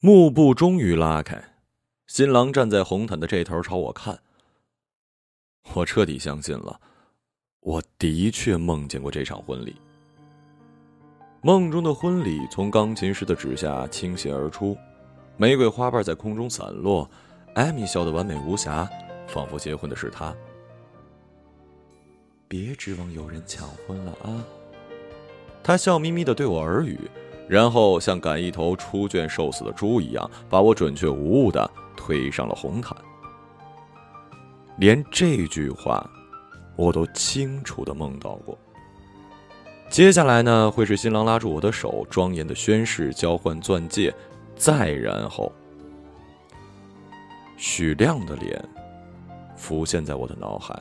幕布终于拉开，新郎站在红毯的这头朝我看。我彻底相信了，我的确梦见过这场婚礼。梦中的婚礼从钢琴师的指下倾泻而出，玫瑰花瓣在空中散落，艾米笑得完美无瑕，仿佛结婚的是他。别指望有人抢婚了啊！他笑眯眯的对我耳语，然后像赶一头出圈受死的猪一样，把我准确无误的推上了红毯。连这句话，我都清楚的梦到过。接下来呢，会是新郎拉住我的手，庄严的宣誓，交换钻戒，再然后，许亮的脸浮现在我的脑海。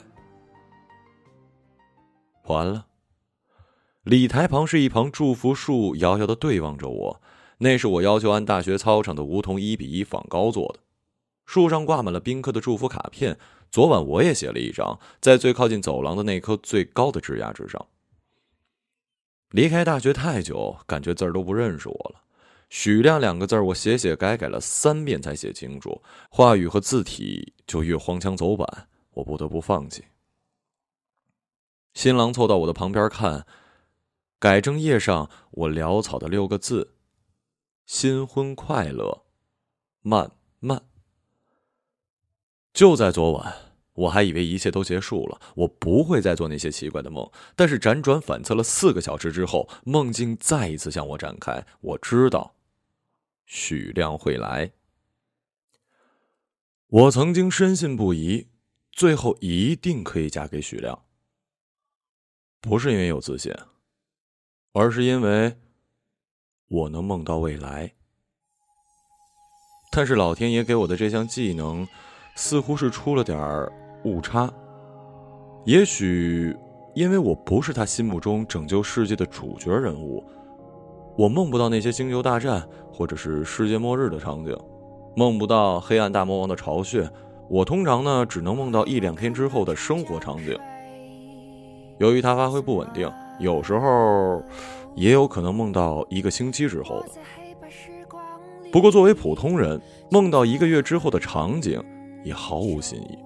完了，礼台旁是一旁祝福树，遥遥的对望着我。那是我要求按大学操场的梧桐一比一仿高做的，树上挂满了宾客的祝福卡片。昨晚我也写了一张，在最靠近走廊的那棵最高的枝桠之上。离开大学太久，感觉字儿都不认识我了。许亮两个字儿，我写写改改了三遍才写清楚，话语和字体就越荒腔走板，我不得不放弃。新郎凑到我的旁边看，改正页上我潦草的六个字：“新婚快乐，慢慢。”就在昨晚，我还以为一切都结束了，我不会再做那些奇怪的梦。但是辗转反侧了四个小时之后，梦境再一次向我展开。我知道，许亮会来。我曾经深信不疑，最后一定可以嫁给许亮。不是因为有自信，而是因为我能梦到未来。但是老天爷给我的这项技能。似乎是出了点儿误差，也许因为我不是他心目中拯救世界的主角人物，我梦不到那些星球大战或者是世界末日的场景，梦不到黑暗大魔王的巢穴。我通常呢只能梦到一两天之后的生活场景。由于他发挥不稳定，有时候也有可能梦到一个星期之后的。不过作为普通人，梦到一个月之后的场景。也毫无新意。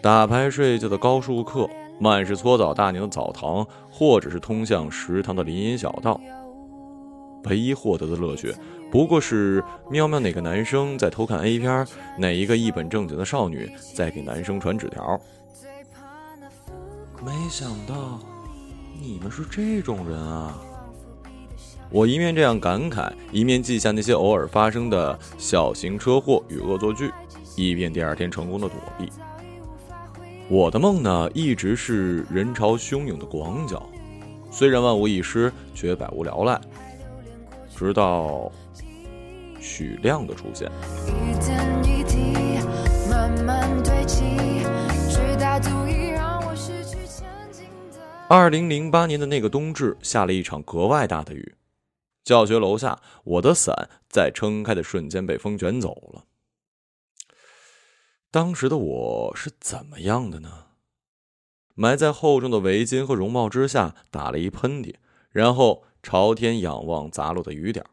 打牌睡觉的高数课，满是搓澡大娘的澡堂，或者是通向食堂的林荫小道。唯一获得的乐趣，不过是喵喵哪个男生在偷看 A 片，哪一个一本正经的少女在给男生传纸条。没想到你们是这种人啊！我一面这样感慨，一面记下那些偶尔发生的小型车祸与恶作剧。以便第二天成功的躲避。我的梦呢，一直是人潮汹涌的广角，虽然万无一失，却百无聊赖。直到许亮的出现。二零零八年的那个冬至，下了一场格外大的雨，教学楼下，我的伞在撑开的瞬间被风卷走了。当时的我是怎么样的呢？埋在厚重的围巾和绒帽之下，打了一喷嚏，然后朝天仰望砸落的雨点。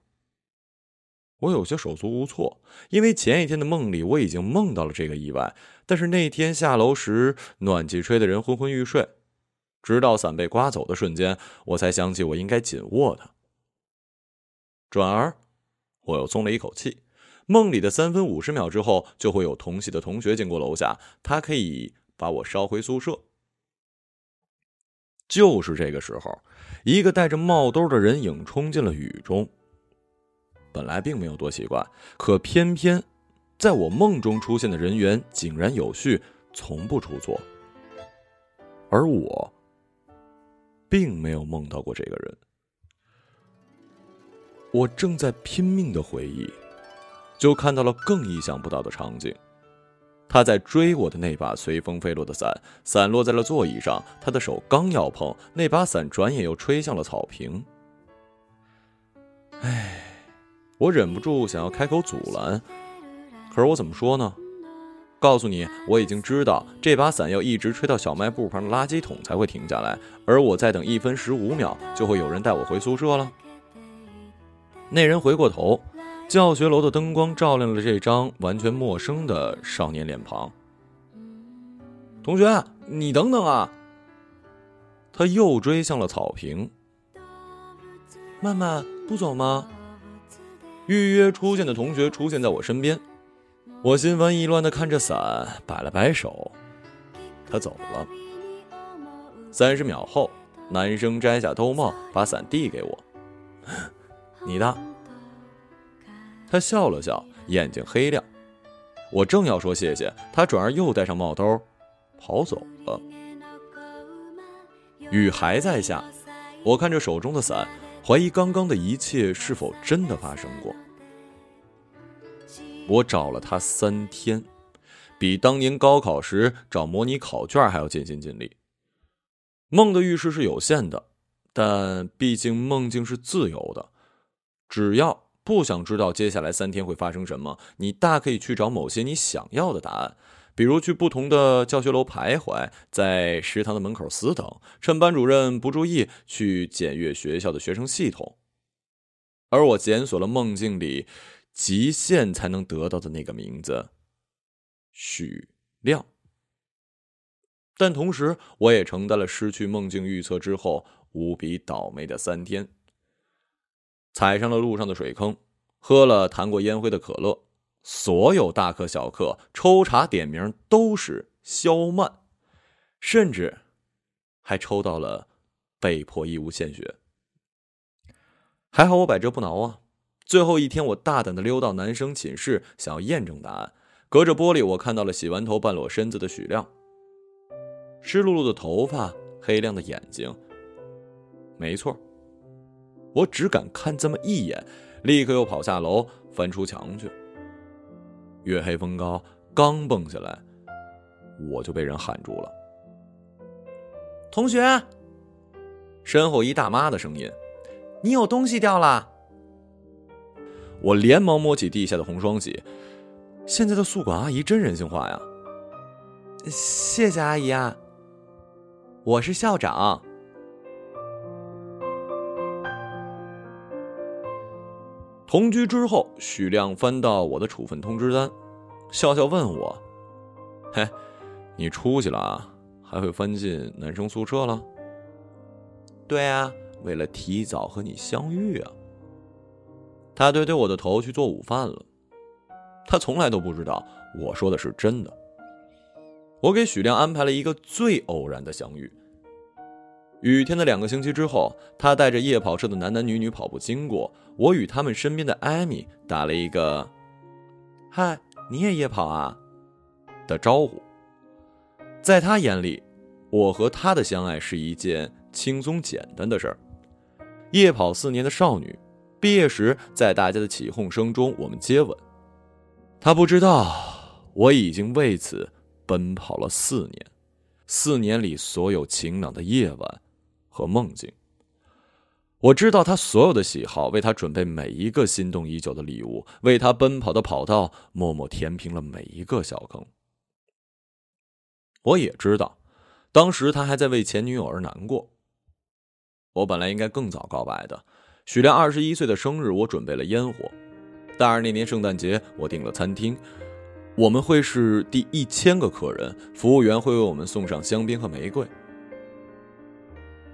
我有些手足无措，因为前一天的梦里我已经梦到了这个意外，但是那天下楼时暖气吹得人昏昏欲睡，直到伞被刮走的瞬间，我才想起我应该紧握它。转而，我又松了一口气。梦里的三分五十秒之后，就会有同系的同学经过楼下，他可以把我捎回宿舍。就是这个时候，一个戴着帽兜的人影冲进了雨中。本来并没有多奇怪，可偏偏在我梦中出现的人员井然有序，从不出错。而我并没有梦到过这个人，我正在拼命的回忆。就看到了更意想不到的场景，他在追我的那把随风飞落的伞，伞落在了座椅上，他的手刚要碰那把伞，转眼又吹向了草坪。唉，我忍不住想要开口阻拦，可是我怎么说呢？告诉你，我已经知道这把伞要一直吹到小卖部旁的垃圾桶才会停下来，而我再等一分十五秒，就会有人带我回宿舍了。那人回过头。教学楼的灯光照亮了这张完全陌生的少年脸庞。同学，你等等啊！他又追向了草坪。曼曼，不走吗？预约出现的同学出现在我身边，我心烦意乱的看着伞，摆了摆手。他走了。三十秒后，男生摘下兜帽，把伞递给我。你的。他笑了笑，眼睛黑亮。我正要说谢谢，他转而又戴上帽兜，跑走了。雨还在下，我看着手中的伞，怀疑刚刚的一切是否真的发生过。我找了他三天，比当年高考时找模拟考卷还要尽心尽力。梦的预示是有限的，但毕竟梦境是自由的，只要。不想知道接下来三天会发生什么，你大可以去找某些你想要的答案，比如去不同的教学楼徘徊，在食堂的门口死等，趁班主任不注意去检阅学校的学生系统。而我检索了梦境里极限才能得到的那个名字——许亮。但同时，我也承担了失去梦境预测之后无比倒霉的三天。踩上了路上的水坑，喝了弹过烟灰的可乐，所有大课小课抽查点名都是肖曼，甚至还抽到了被迫义务献血。还好我百折不挠啊！最后一天，我大胆的溜到男生寝室，想要验证答案。隔着玻璃，我看到了洗完头半裸身子的许亮，湿漉漉的头发，黑亮的眼睛。没错。我只敢看这么一眼，立刻又跑下楼，翻出墙去。月黑风高，刚蹦下来，我就被人喊住了。同学，身后一大妈的声音：“你有东西掉了。”我连忙摸起地下的红双喜。现在的宿管阿姨真人性化呀！谢谢阿姨啊，我是校长。同居之后，许亮翻到我的处分通知单，笑笑问我：“嘿，你出息了啊？还会翻进男生宿舍了？”“对啊，为了提早和你相遇啊。”他推推我的头去做午饭了。他从来都不知道我说的是真的。我给许亮安排了一个最偶然的相遇。雨天的两个星期之后，他带着夜跑社的男男女女跑步经过，我与他们身边的艾米打了一个“嗨，你也夜跑啊”的招呼。在他眼里，我和他的相爱是一件轻松简单的事儿。夜跑四年的少女，毕业时在大家的起哄声中，我们接吻。他不知道，我已经为此奔跑了四年，四年里所有晴朗的夜晚。和梦境。我知道他所有的喜好，为他准备每一个心动已久的礼物，为他奔跑的跑道默默填平了每一个小坑。我也知道，当时他还在为前女友而难过。我本来应该更早告白的。许亮二十一岁的生日，我准备了烟火。大二那年圣诞节，我订了餐厅，我们会是第一千个客人，服务员会为我们送上香槟和玫瑰。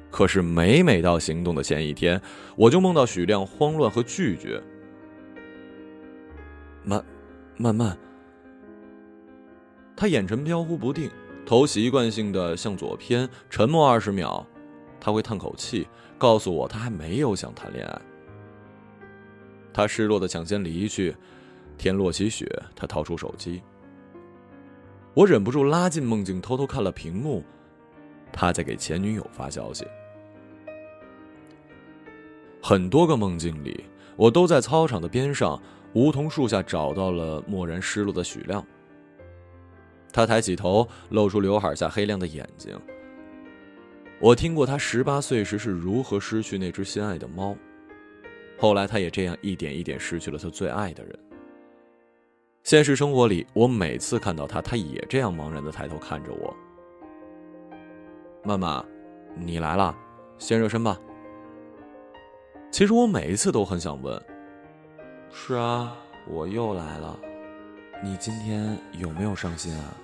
可是每每到行动的前一天，我就梦到许亮慌乱和拒绝。慢，慢慢，他眼神飘忽不定，头习惯性的向左偏，沉默二十秒，他会叹口气，告诉我他还没有想谈恋爱。他失落的抢先离去，天落起雪，他掏出手机，我忍不住拉近梦境，偷偷看了屏幕，他在给前女友发消息。很多个梦境里，我都在操场的边上梧桐树下找到了蓦然失落的许亮。他抬起头，露出刘海下黑亮的眼睛。我听过他十八岁时是如何失去那只心爱的猫，后来他也这样一点一点失去了他最爱的人。现实生活里，我每次看到他，他也这样茫然的抬头看着我。妈妈，你来了，先热身吧。其实我每一次都很想问，是啊，我又来了。你今天有没有伤心啊？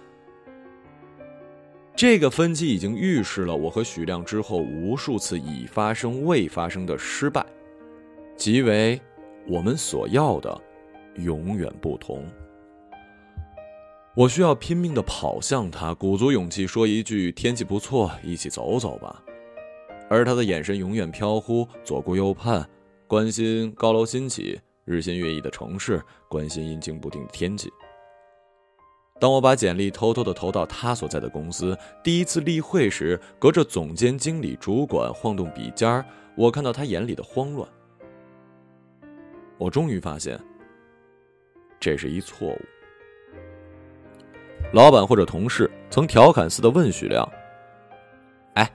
这个分歧已经预示了我和许亮之后无数次已发生未发生的失败，即为我们所要的永远不同。我需要拼命的跑向他，鼓足勇气说一句：“天气不错，一起走走吧。”而他的眼神永远飘忽，左顾右盼，关心高楼新起、日新月异的城市，关心阴晴不定的天气。当我把简历偷偷的投到他所在的公司，第一次例会时，隔着总监、经理、主管晃动笔尖儿，我看到他眼里的慌乱。我终于发现，这是一错误。老板或者同事曾调侃似的问许亮：“哎。”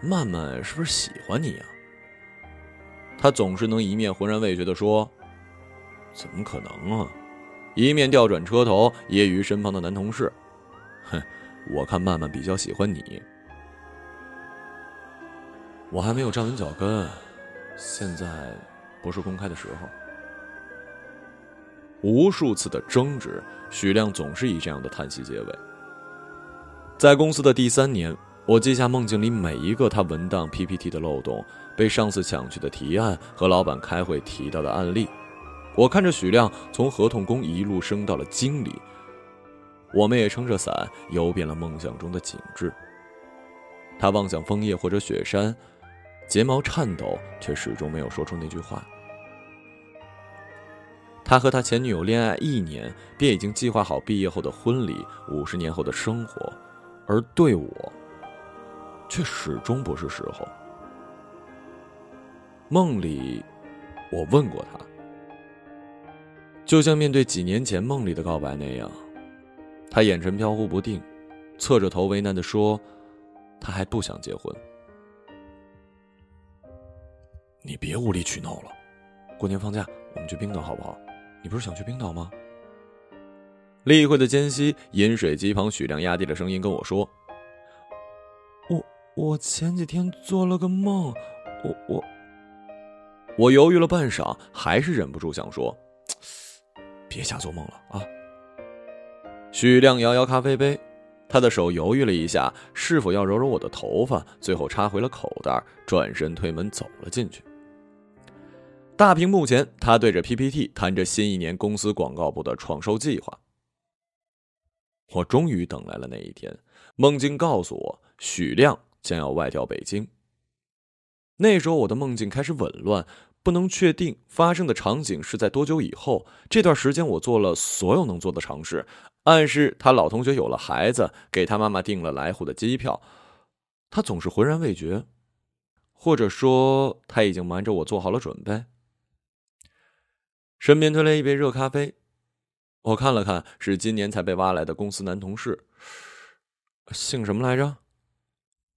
曼曼是不是喜欢你呀？他总是能一面浑然未觉的说：“怎么可能啊？”一面调转车头，揶揄身旁的男同事：“哼，我看曼曼比较喜欢你。”我还没有站稳脚跟，现在不是公开的时候。无数次的争执，许亮总是以这样的叹息结尾。在公司的第三年。我记下梦境里每一个他文档 PPT 的漏洞，被上司抢去的提案和老板开会提到的案例。我看着许亮从合同工一路升到了经理，我们也撑着伞游遍了梦想中的景致。他望向枫叶或者雪山，睫毛颤抖，却始终没有说出那句话。他和他前女友恋爱一年，便已经计划好毕业后的婚礼、五十年后的生活，而对我。却始终不是时候。梦里，我问过他，就像面对几年前梦里的告白那样，他眼神飘忽不定，侧着头为难的说：“他还不想结婚。”你别无理取闹了，过年放假我们去冰岛好不好？你不是想去冰岛吗？例会的间隙，饮水机旁许亮压低了声音跟我说。我我前几天做了个梦，我我我犹豫了半晌，还是忍不住想说：“ 别瞎做梦了啊！”许亮摇摇咖啡杯，他的手犹豫了一下，是否要揉揉我的头发，最后插回了口袋，转身推门走了进去。大屏幕前，他对着 PPT 谈着新一年公司广告部的创收计划。我终于等来了那一天，梦境告诉我，许亮。将要外调北京。那时候我的梦境开始紊乱，不能确定发生的场景是在多久以后。这段时间我做了所有能做的尝试，暗示他老同学有了孩子，给他妈妈订了来沪的机票，他总是浑然未觉，或者说他已经瞒着我做好了准备。身边推来一杯热咖啡，我看了看，是今年才被挖来的公司男同事，姓什么来着？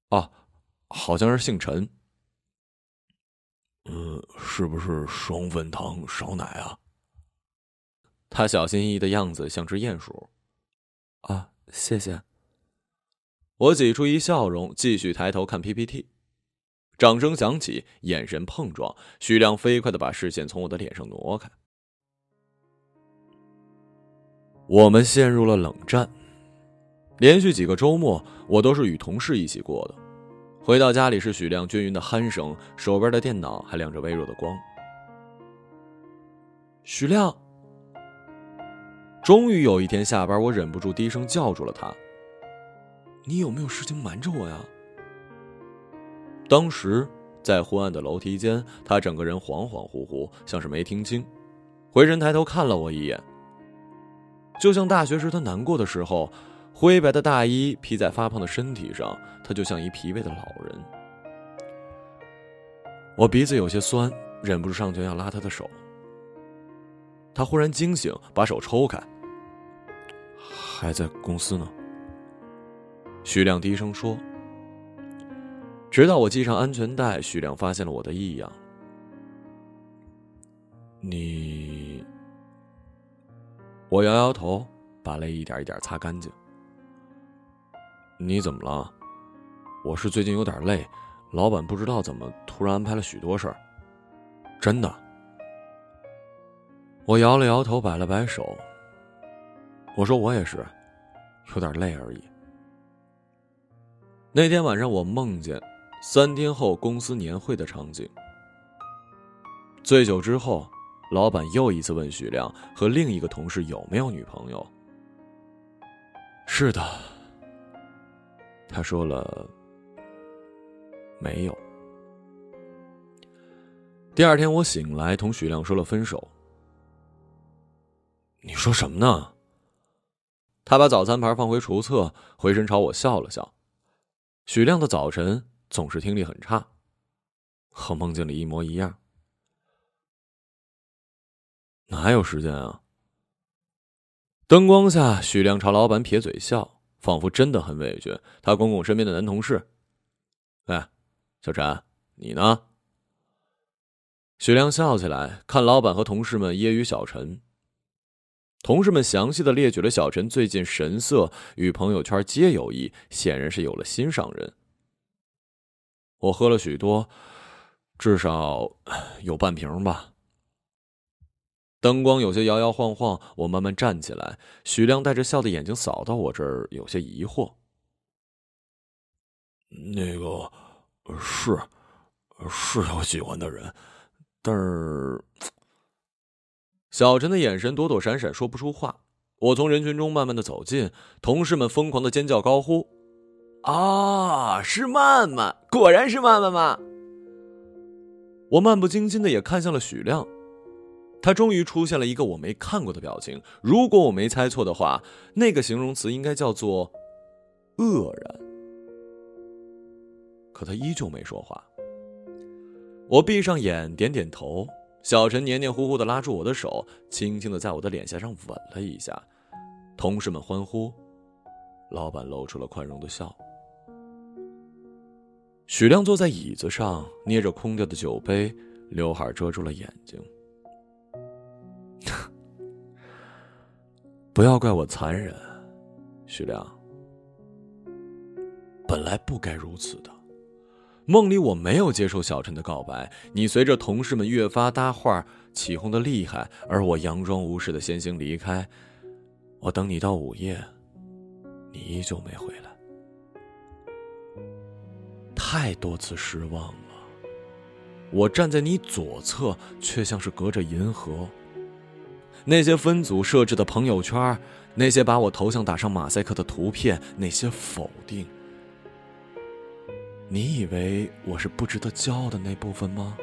啊，好像是姓陈。嗯，是不是双份糖少奶啊？他小心翼翼的样子像只鼹鼠。啊，谢谢。我挤出一笑容，继续抬头看 PPT。掌声响起，眼神碰撞，徐亮飞快的把视线从我的脸上挪开。我们陷入了冷战。连续几个周末，我都是与同事一起过的。回到家里是许亮均匀的鼾声，手边的电脑还亮着微弱的光。许亮，终于有一天下班，我忍不住低声叫住了他：“你有没有事情瞒着我呀？”当时在昏暗的楼梯间，他整个人恍恍惚惚，像是没听清，回身抬头看了我一眼，就像大学时他难过的时候。灰白的大衣披在发胖的身体上，他就像一疲惫的老人。我鼻子有些酸，忍不住上前要拉他的手。他忽然惊醒，把手抽开。还在公司呢。徐亮低声说。直到我系上安全带，徐亮发现了我的异样。你……我摇摇头，把泪一点一点擦干净。你怎么了？我是最近有点累，老板不知道怎么突然安排了许多事儿。真的。我摇了摇头，摆了摆手。我说我也是，有点累而已。那天晚上，我梦见三天后公司年会的场景。醉酒之后，老板又一次问许亮和另一个同事有没有女朋友。是的，他说了，没有。第二天我醒来，同许亮说了分手。你说什么呢？他把早餐盘放回厨厕，回身朝我笑了笑。许亮的早晨总是听力很差，和梦境里一模一样。哪有时间啊？灯光下，许亮朝老板撇嘴笑，仿佛真的很委屈。他公公身边的男同事：“哎，小陈，你呢？”许亮笑起来，看老板和同事们揶揄小陈。同事们详细的列举了小陈最近神色与朋友圈皆有异，显然是有了心上人。我喝了许多，至少有半瓶吧。灯光有些摇摇晃晃，我慢慢站起来。许亮带着笑的眼睛扫到我这儿，有些疑惑：“那个是，是有喜欢的人，但是……”小陈的眼神躲躲闪闪，说不出话。我从人群中慢慢的走近，同事们疯狂的尖叫高呼：“啊，是曼曼！果然是曼曼吗？”我漫不经心的也看向了许亮，他终于出现了一个我没看过的表情。如果我没猜错的话，那个形容词应该叫做“愕然”。可他依旧没说话。我闭上眼，点点头。小陈黏黏糊糊的拉住我的手，轻轻的在我的脸颊上吻了一下，同事们欢呼，老板露出了宽容的笑。许亮坐在椅子上，捏着空掉的酒杯，刘海遮住了眼睛。不要怪我残忍，徐亮，本来不该如此的。梦里我没有接受小陈的告白，你随着同事们越发搭话，起哄的厉害，而我佯装无事的先行离开。我等你到午夜，你依旧没回来。太多次失望了。我站在你左侧，却像是隔着银河。那些分组设置的朋友圈，那些把我头像打上马赛克的图片，那些否定。你以为我是不值得骄傲的那部分吗？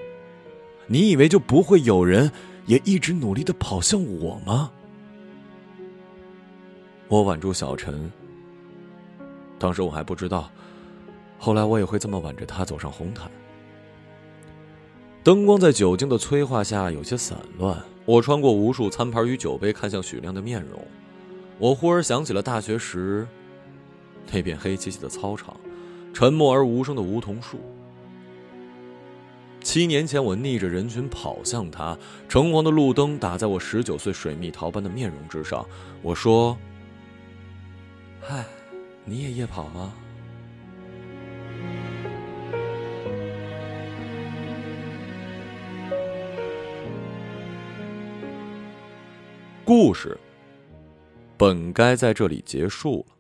你以为就不会有人也一直努力的跑向我吗？我挽住小陈，当时我还不知道，后来我也会这么挽着他走上红毯。灯光在酒精的催化下有些散乱，我穿过无数餐盘与酒杯，看向许亮的面容。我忽而想起了大学时那片黑漆漆的操场。沉默而无声的梧桐树。七年前，我逆着人群跑向他，橙黄的路灯打在我十九岁水蜜桃般的面容之上。我说：“嗨，你也夜跑吗？”故事本该在这里结束了。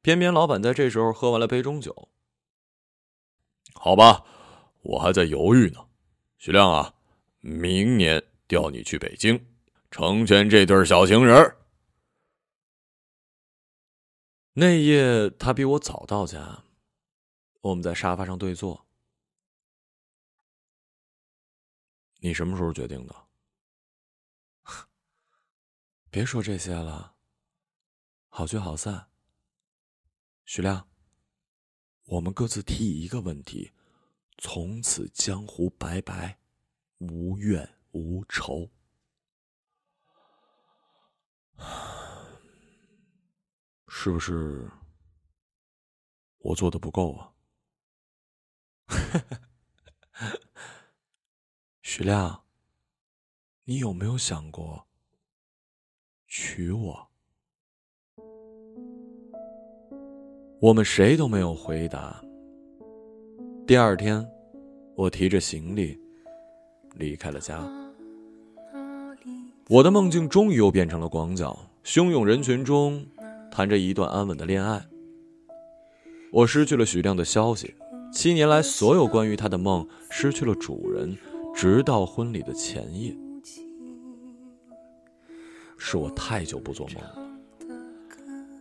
偏偏老板在这时候喝完了杯中酒。好吧，我还在犹豫呢。徐亮啊，明年调你去北京，成全这对小情人。那夜他比我早到家，我们在沙发上对坐。你什么时候决定的？别说这些了，好聚好散。徐亮，我们各自提一个问题：从此江湖拜拜，无怨无仇。是不是我做的不够啊？徐亮，你有没有想过娶我？我们谁都没有回答。第二天，我提着行李离开了家。我的梦境终于又变成了广角，汹涌人群中，谈着一段安稳的恋爱。我失去了许亮的消息，七年来所有关于他的梦失去了主人，直到婚礼的前夜。是我太久不做梦了。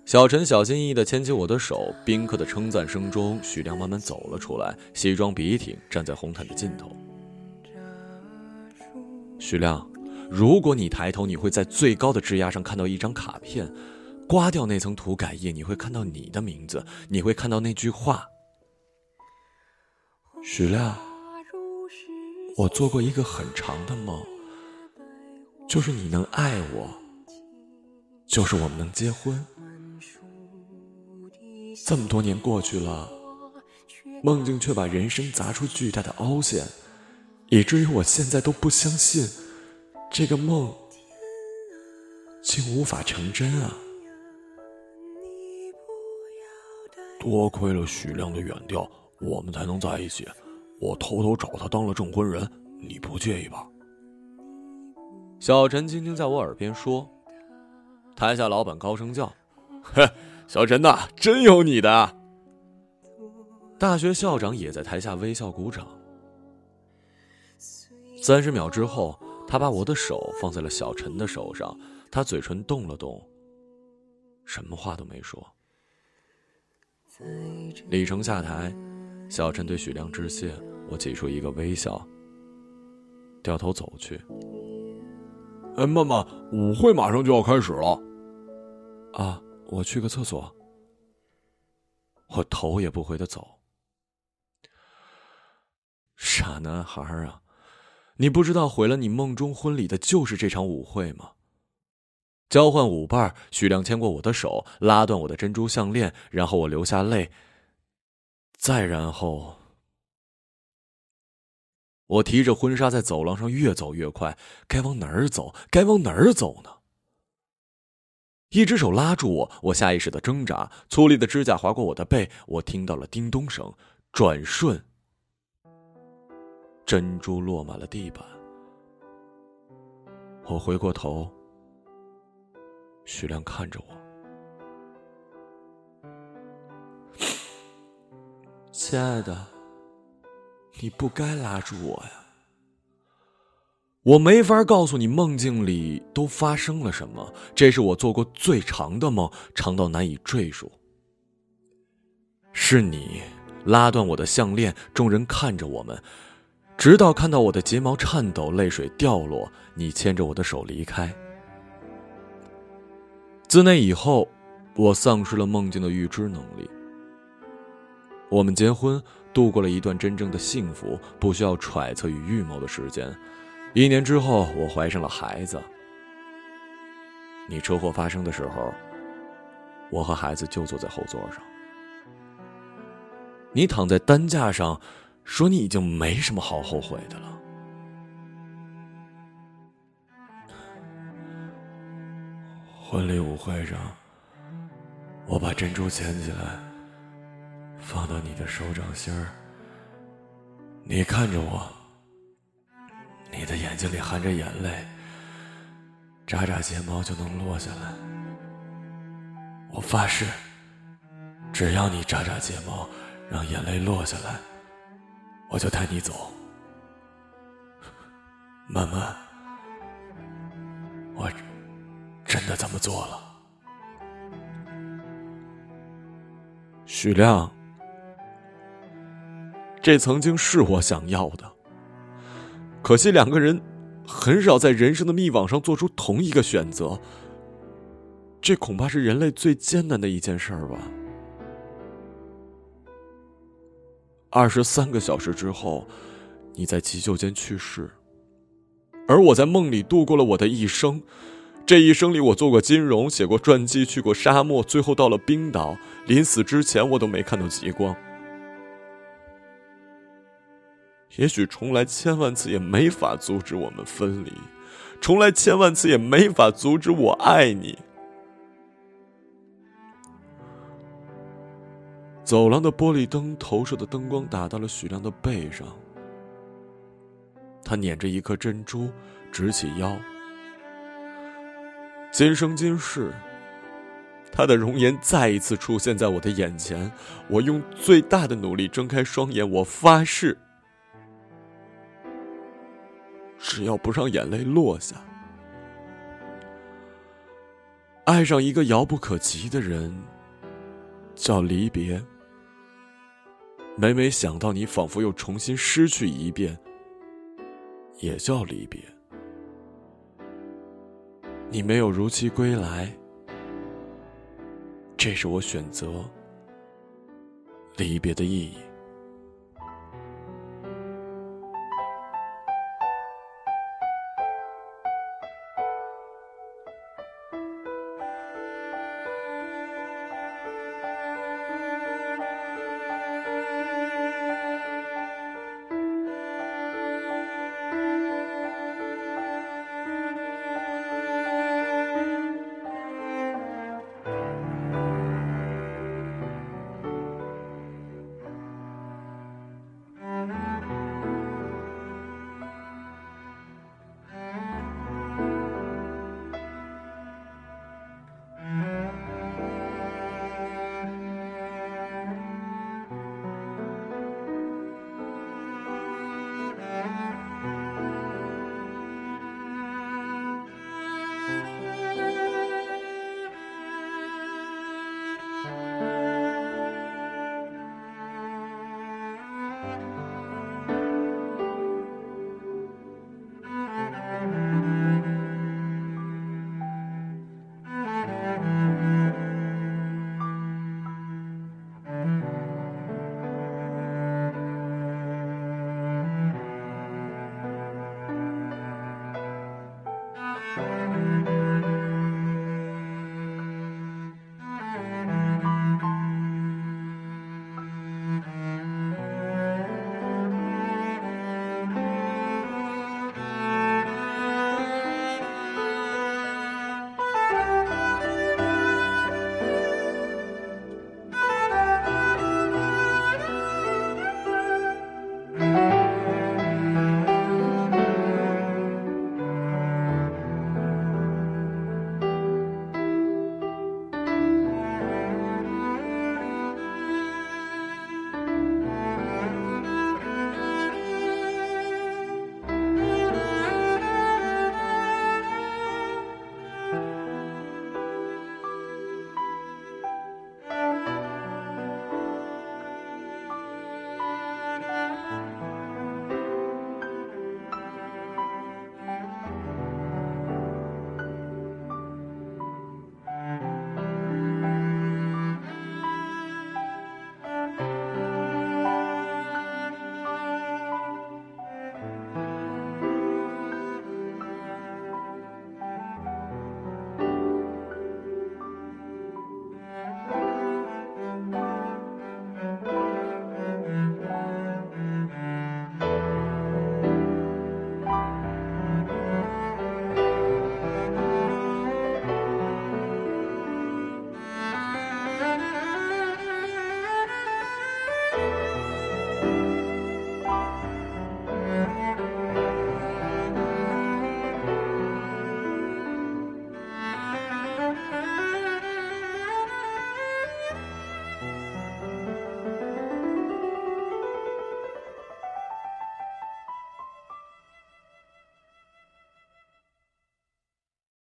小陈小心翼翼地牵起我的手，宾客的称赞声中，许亮慢慢走了出来，西装笔挺，站在红毯的尽头。许亮，如果你抬头，你会在最高的枝桠上看到一张卡片，刮掉那层涂改液，你会看到你的名字，你会看到那句话。许亮，我做过一个很长的梦，就是你能爱我，就是我们能结婚。这么多年过去了，梦境却把人生砸出巨大的凹陷，以至于我现在都不相信这个梦竟无法成真啊！多亏了许亮的远调，我们才能在一起。我偷偷找他当了证婚人，你不介意吧？小陈轻轻在我耳边说。台下老板高声叫：“嘿！”小陈呐，真有你的！大学校长也在台下微笑鼓掌。三十秒之后，他把我的手放在了小陈的手上，他嘴唇动了动，什么话都没说。李成下台，小陈对许亮致谢，我挤出一个微笑，掉头走去。哎，妈妈，舞会马上就要开始了。啊。我去个厕所，我头也不回的走。傻男孩啊，你不知道毁了你梦中婚礼的就是这场舞会吗？交换舞伴，许亮牵过我的手，拉断我的珍珠项链，然后我流下泪。再然后，我提着婚纱在走廊上越走越快，该往哪儿走？该往哪儿走呢？一只手拉住我，我下意识的挣扎，粗粝的指甲划过我的背，我听到了叮咚声，转瞬，珍珠落满了地板。我回过头，徐亮看着我，亲爱的，你不该拉住我呀。我没法告诉你梦境里都发生了什么，这是我做过最长的梦，长到难以赘述。是你拉断我的项链，众人看着我们，直到看到我的睫毛颤抖，泪水掉落，你牵着我的手离开。自那以后，我丧失了梦境的预知能力。我们结婚，度过了一段真正的幸福，不需要揣测与预谋的时间。一年之后，我怀上了孩子。你车祸发生的时候，我和孩子就坐在后座上。你躺在担架上，说你已经没什么好后悔的了。婚礼舞会上，我把珍珠捡起来，放到你的手掌心儿。你看着我。你的眼睛里含着眼泪，眨眨睫毛就能落下来。我发誓，只要你眨眨睫毛，让眼泪落下来，我就带你走。慢慢，我真的这么做了。许亮，这曾经是我想要的。可惜两个人很少在人生的密网上做出同一个选择，这恐怕是人类最艰难的一件事儿吧。二十三个小时之后，你在急救间去世，而我在梦里度过了我的一生。这一生里，我做过金融，写过传记，去过沙漠，最后到了冰岛。临死之前，我都没看到极光。也许重来千万次也没法阻止我们分离，重来千万次也没法阻止我爱你。走廊的玻璃灯投射的灯光打到了许亮的背上，他捻着一颗珍珠，直起腰，今生今世，他的容颜再一次出现在我的眼前。我用最大的努力睁开双眼，我发誓，只要不让眼泪落下，爱上一个遥不可及的人，叫离别。每每想到你，仿佛又重新失去一遍，也叫离别。你没有如期归来，这是我选择离别的意义。